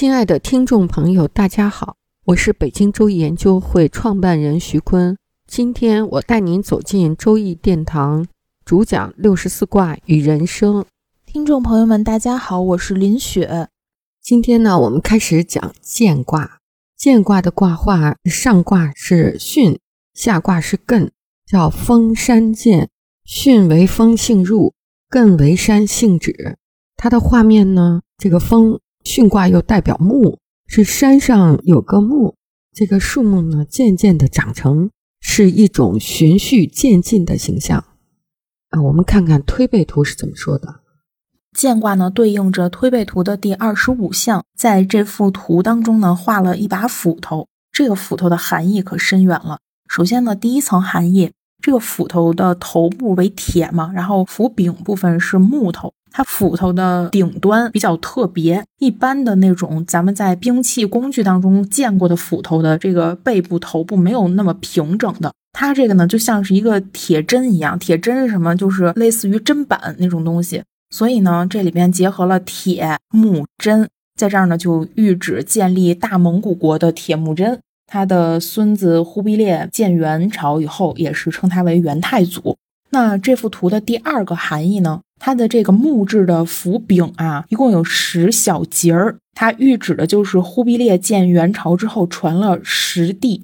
亲爱的听众朋友，大家好，我是北京周易研究会创办人徐坤。今天我带您走进周易殿堂，主讲六十四卦与人生。听众朋友们，大家好，我是林雪。今天呢，我们开始讲艮卦。艮卦的卦画，上卦是巽，下卦是艮，叫风山艮。巽为风性入，艮为山性止。它的画面呢，这个风。巽卦又代表木，是山上有个木，这个树木呢渐渐的长成，是一种循序渐进的形象。啊，我们看看推背图是怎么说的。艮卦呢对应着推背图的第二十五象，在这幅图当中呢画了一把斧头，这个斧头的含义可深远了。首先呢，第一层含义，这个斧头的头部为铁嘛，然后斧柄部分是木头。它斧头的顶端比较特别，一般的那种咱们在兵器工具当中见过的斧头的这个背部、头部没有那么平整的。它这个呢，就像是一个铁针一样。铁针是什么？就是类似于砧板那种东西。所以呢，这里边结合了铁、木、针，在这儿呢就喻指建立大蒙古国的铁木真。他的孙子忽必烈建元朝以后，也是称他为元太祖。那这幅图的第二个含义呢？它的这个木质的斧柄啊，一共有十小节儿，它喻指的就是忽必烈建元朝之后传了十帝。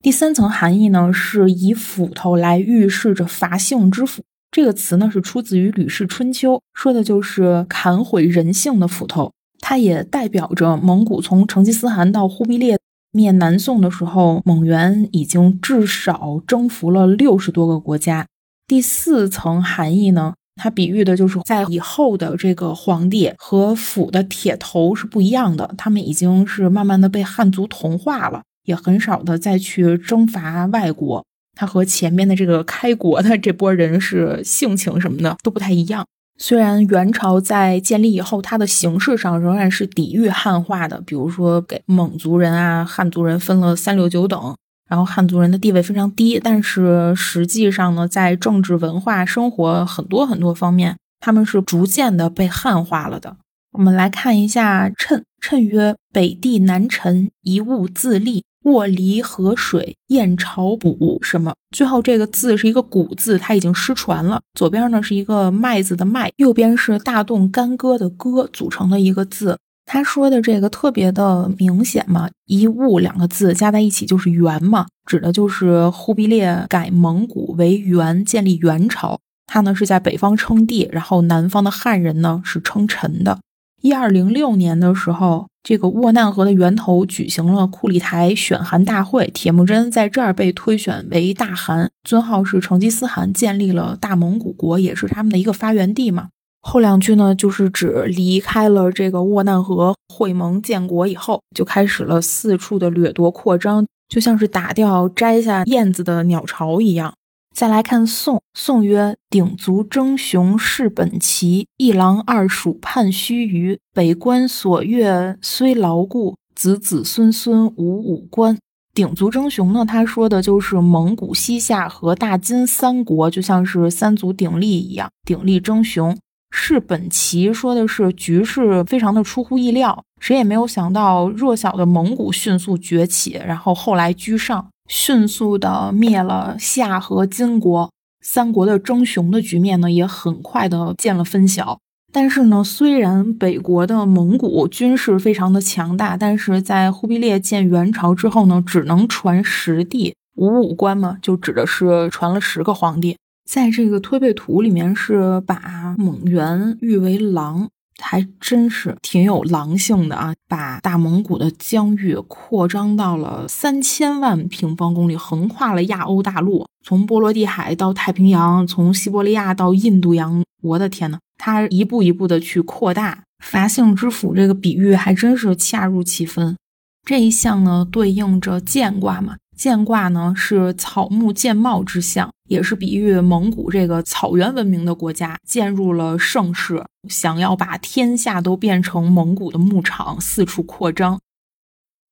第三层含义呢，是以斧头来预示着伐性之斧。这个词呢，是出自于《吕氏春秋》，说的就是砍毁人性的斧头。它也代表着蒙古从成吉思汗到忽必烈灭南宋的时候，蒙元已经至少征服了六十多个国家。第四层含义呢？它比喻的就是在以后的这个皇帝和府的铁头是不一样的，他们已经是慢慢的被汉族同化了，也很少的再去征伐外国。他和前面的这个开国的这波人是性情什么的都不太一样。虽然元朝在建立以后，它的形式上仍然是抵御汉化的，比如说给蒙族人啊、汉族人分了三六九等。然后汉族人的地位非常低，但是实际上呢，在政治、文化、生活很多很多方面，他们是逐渐的被汉化了的。我们来看一下谶，谶曰：北地南陈，一物自立，沃离河水，燕巢卜什么？最后这个字是一个古字，它已经失传了。左边呢是一个麦子的麦，右边是大动干戈的戈，组成的一个字。他说的这个特别的明显嘛，一物两个字加在一起就是元嘛，指的就是忽必烈改蒙古为元，建立元朝。他呢是在北方称帝，然后南方的汉人呢是称臣的。一二零六年的时候，这个沃难河的源头举行了库里台选韩大会，铁木真在这儿被推选为大汗，尊号是成吉思汗，建立了大蒙古国，也是他们的一个发源地嘛。后两句呢，就是指离开了这个沃难河会盟建国以后，就开始了四处的掠夺扩张，就像是打掉摘下燕子的鸟巢一样。再来看宋，宋曰：鼎足争雄是本齐，一狼二鼠盼须臾。北关所越虽牢固，子子孙孙无五关。鼎足争雄呢，他说的就是蒙古、西夏和大金三国，就像是三足鼎立一样，鼎力争雄。是本齐说的是局势非常的出乎意料，谁也没有想到弱小的蒙古迅速崛起，然后后来居上，迅速的灭了夏和金国，三国的争雄的局面呢也很快的见了分晓。但是呢，虽然北国的蒙古军事非常的强大，但是在忽必烈建元朝之后呢，只能传十帝，五五官嘛，就指的是传了十个皇帝。在这个推背图里面是把蒙元誉为狼，还真是挺有狼性的啊！把大蒙古的疆域扩张到了三千万平方公里，横跨了亚欧大陆，从波罗的海到太平洋，从西伯利亚到印度洋，我的天呐，他一步一步的去扩大伐杏之斧这个比喻，还真是恰如其分。这一项呢，对应着剑卦嘛。剑卦呢是草木建茂之象，也是比喻蒙古这个草原文明的国家渐入了盛世，想要把天下都变成蒙古的牧场，四处扩张。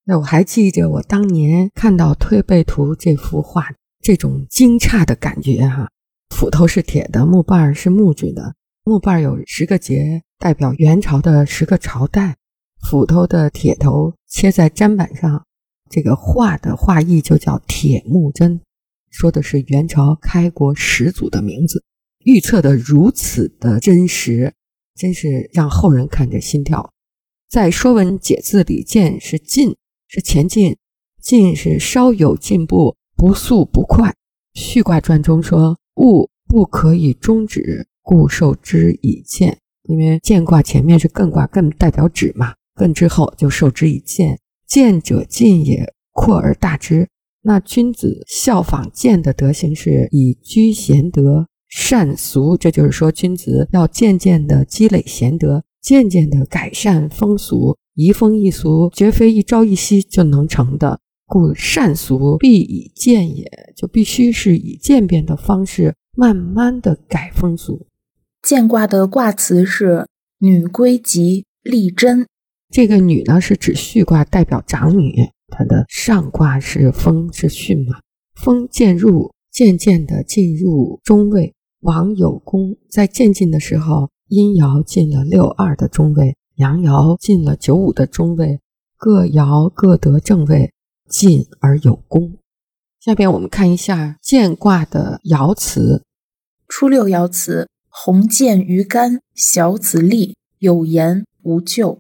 那我还记着我当年看到《推背图》这幅画，这种惊诧的感觉哈。斧头是铁的，木棒是木质的，木棒有十个节，代表元朝的十个朝代。斧头的铁头切在砧板上。这个画的画意就叫铁木真，说的是元朝开国始祖的名字，预测的如此的真实，真是让后人看着心跳。在《说文解字》里，见是进，是前进，进是稍有进步，不速不快。《续卦传》中说：“物不可以终止，故受之以见。”因为见卦前面是艮卦，艮代表止嘛，艮之后就受之以见。见者进也，扩而大之。那君子效仿见的德行是以居贤德，善俗。这就是说，君子要渐渐的积累贤德，渐渐的改善风俗。移风易俗，绝非一朝一夕就能成的。故善俗必以渐也，就必须是以渐变的方式，慢慢的改风俗。见卦的卦辞是女归吉，利贞。这个女呢是指序卦，代表长女。她的上卦是风，是巽嘛？风渐入，渐渐的进入中位。往有功在渐进的时候，阴爻进了六二的中位，阳爻进了九五的中位，各爻各得正位，进而有功。下边我们看一下渐卦的爻辞：初六爻辞：鸿渐于干，小子立，有言无咎。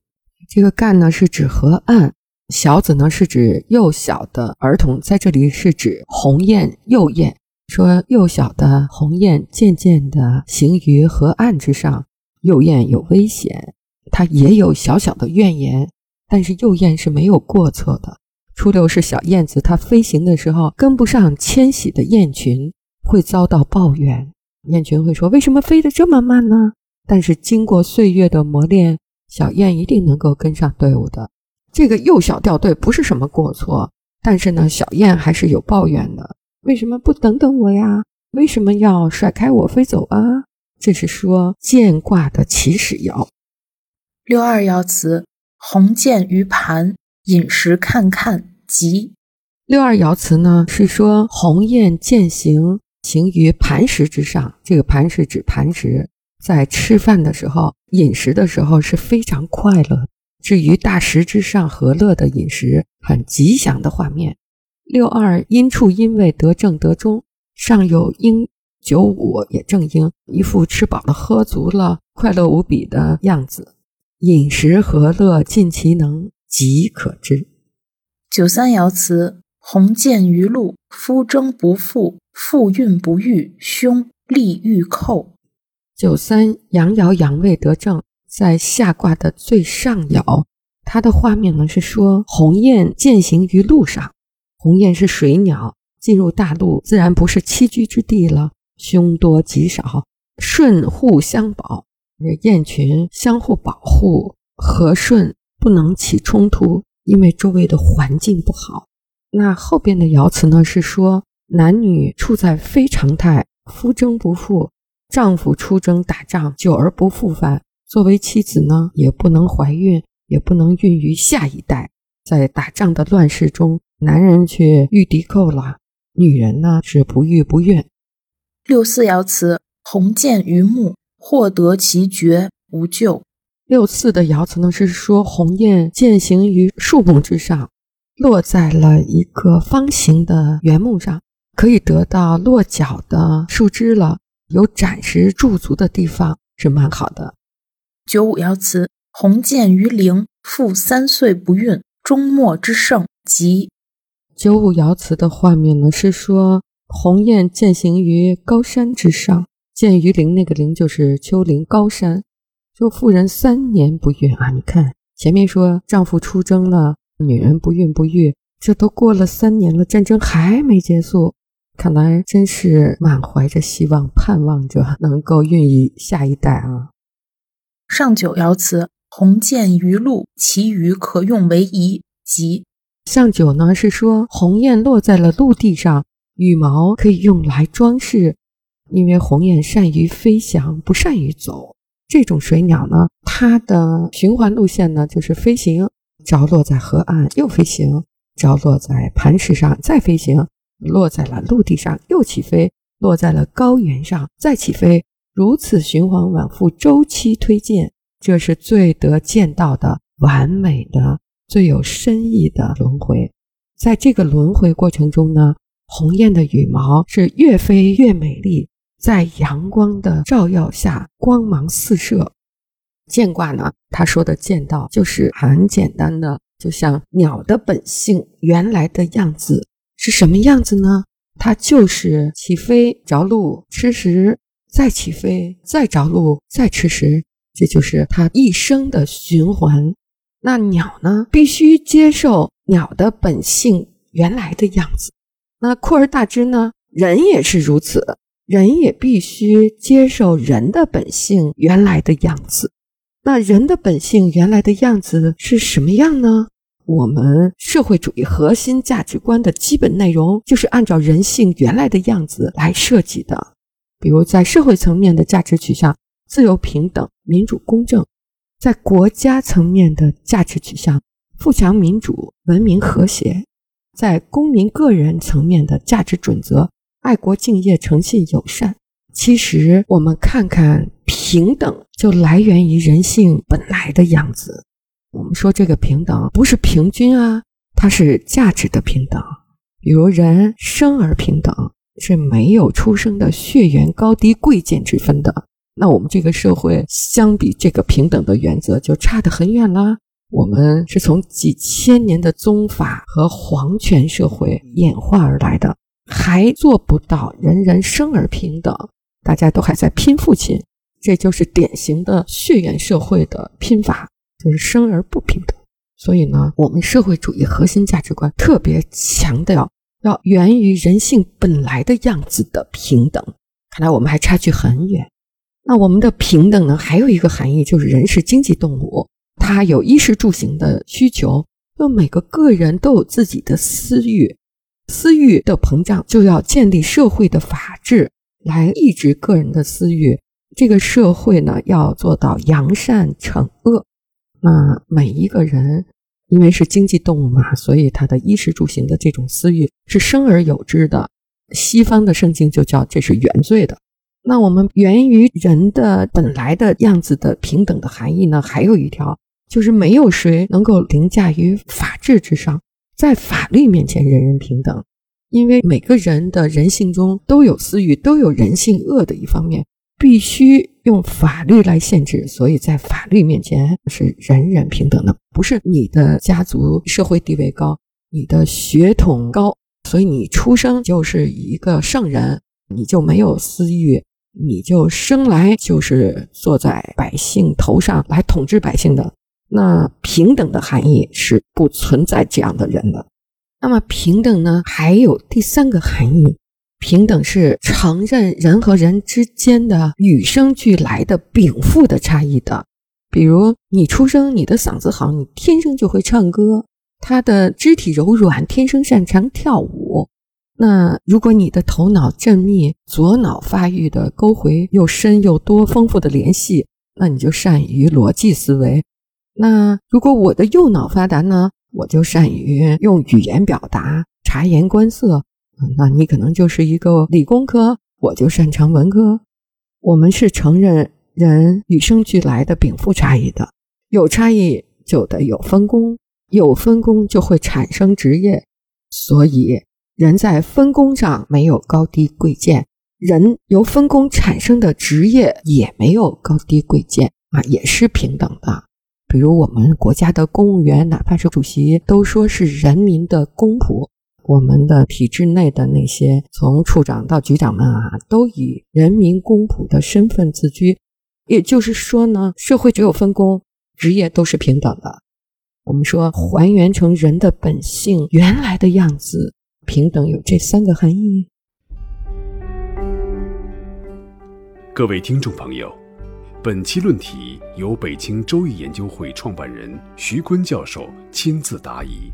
这个干呢是指河岸，小子呢是指幼小的儿童，在这里是指鸿雁、幼雁。说幼小的鸿雁渐渐地行于河岸之上，幼雁有危险，它也有小小的怨言，但是幼雁是没有过错的。初六是小燕子，它飞行的时候跟不上迁徙的雁群，会遭到抱怨。雁群会说：“为什么飞得这么慢呢？”但是经过岁月的磨练。小燕一定能够跟上队伍的。这个幼小掉队不是什么过错，但是呢，小燕还是有抱怨的。为什么不等等我呀？为什么要甩开我飞走啊？这是说见卦的起始爻。六二爻辞：鸿渐于盘，饮食看看吉。六二爻辞呢是说鸿雁渐行，行于磐石之上。这个磐是指磐石。在吃饭的时候、饮食的时候是非常快乐。至于大石之上和乐的饮食，很吉祥的画面。六二阴处阴位得正得中，上有阴九五也正阴，一副吃饱了喝足了、快乐无比的样子。饮食和乐尽其能，即可知。九三爻辞：鸿渐于陆，夫征不复，复运不遇，凶，利欲寇。九三阳爻阳位得正，在下卦的最上爻，它的画面呢是说鸿雁渐行于路上。鸿雁是水鸟，进入大陆自然不是栖居之地了，凶多吉少，顺互相保，雁群相互保护，和顺不能起冲突，因为周围的环境不好。那后边的爻辞呢是说男女处在非常态，夫征不复。丈夫出征打仗，久而不复返。作为妻子呢，也不能怀孕，也不能孕育下一代。在打仗的乱世中，男人却遇敌寇了，女人呢是不育不孕。六四爻辞：鸿渐于木，获得其绝，无咎。六四的爻辞呢是说鸿雁渐行于树木之上，落在了一个方形的原木上，可以得到落脚的树枝了。有暂时驻足的地方是蛮好的。九五爻辞：鸿渐于陵，复三岁不孕，终末之盛吉。九五爻辞的画面呢，是说鸿雁渐行于高山之上，见于陵，那个陵就是丘陵高山。说妇人三年不孕啊，你看前面说丈夫出征了，女人不孕不育，这都过了三年了，战争还没结束。看来真是满怀着希望，盼望着能够孕育下一代啊。上九爻辞：鸿渐于陆，其余可用为仪。即上九呢是说鸿雁落在了陆地上，羽毛可以用来装饰，因为鸿雁善于飞翔，不善于走。这种水鸟呢，它的循环路线呢就是飞行，着落在河岸又飞行，着落在磐石上再飞行，落在了陆地上又起飞，落在了高原上再起飞。如此循环往复，周期推进，这是最得见到的完美的、最有深意的轮回。在这个轮回过程中呢，鸿雁的羽毛是越飞越美丽，在阳光的照耀下，光芒四射。见卦呢，他说的见到就是很简单的，就像鸟的本性原来的样子是什么样子呢？它就是起飞着陆吃食。再起飞，再着陆，再吃食，这就是它一生的循环。那鸟呢，必须接受鸟的本性原来的样子。那扩而大之呢，人也是如此，人也必须接受人的本性原来的样子。那人的本性原来的样子是什么样呢？我们社会主义核心价值观的基本内容就是按照人性原来的样子来设计的。比如在社会层面的价值取向，自由、平等、民主、公正；在国家层面的价值取向，富强、民主、文明、和谐；在公民个人层面的价值准则，爱国、敬业、诚信、友善。其实，我们看看平等，就来源于人性本来的样子。我们说这个平等不是平均啊，它是价值的平等。比如人生而平等。是没有出生的血缘高低贵贱之分的。那我们这个社会相比这个平等的原则就差得很远啦。我们是从几千年的宗法和皇权社会演化而来的，还做不到人人生而平等，大家都还在拼父亲，这就是典型的血缘社会的拼法，就是生而不平等。所以呢，我们社会主义核心价值观特别强调。要源于人性本来的样子的平等，看来我们还差距很远。那我们的平等呢？还有一个含义，就是人是经济动物，他有衣食住行的需求。那每个个人都有自己的私欲，私欲的膨胀就要建立社会的法治来抑制个人的私欲。这个社会呢，要做到扬善惩恶。那每一个人。因为是经济动物嘛，所以它的衣食住行的这种私欲是生而有之的。西方的圣经就叫这是原罪的。那我们源于人的本来的样子的平等的含义呢？还有一条就是没有谁能够凌驾于法治之上，在法律面前人人平等。因为每个人的人性中都有私欲，都有人性恶的一方面。必须用法律来限制，所以在法律面前是人人平等的，不是你的家族社会地位高，你的血统高，所以你出生就是一个圣人，你就没有私欲，你就生来就是坐在百姓头上来统治百姓的。那平等的含义是不存在这样的人的。那么平等呢，还有第三个含义。平等是承认人和人之间的与生俱来的禀赋的差异的。比如，你出生，你的嗓子好，你天生就会唱歌；他的肢体柔软，天生擅长跳舞。那如果你的头脑缜密，左脑发育的沟回又深又多，丰富的联系，那你就善于逻辑思维。那如果我的右脑发达呢，我就善于用语言表达，察言观色。那你可能就是一个理工科，我就擅长文科。我们是承认人与生俱来的禀赋差异的，有差异就得有分工，有分工就会产生职业。所以人在分工上没有高低贵贱，人由分工产生的职业也没有高低贵贱啊，也是平等的。比如我们国家的公务员，哪怕是主席，都说是人民的公仆。我们的体制内的那些从处长到局长们啊都以人民公仆的身份自居。也就是说呢社会只有分工职业都是平等的。我们说还原成人的本性原来的样子平等有这三个含义。各位听众朋友本期论题由北京周易研究会创办人徐坤教授亲自答疑。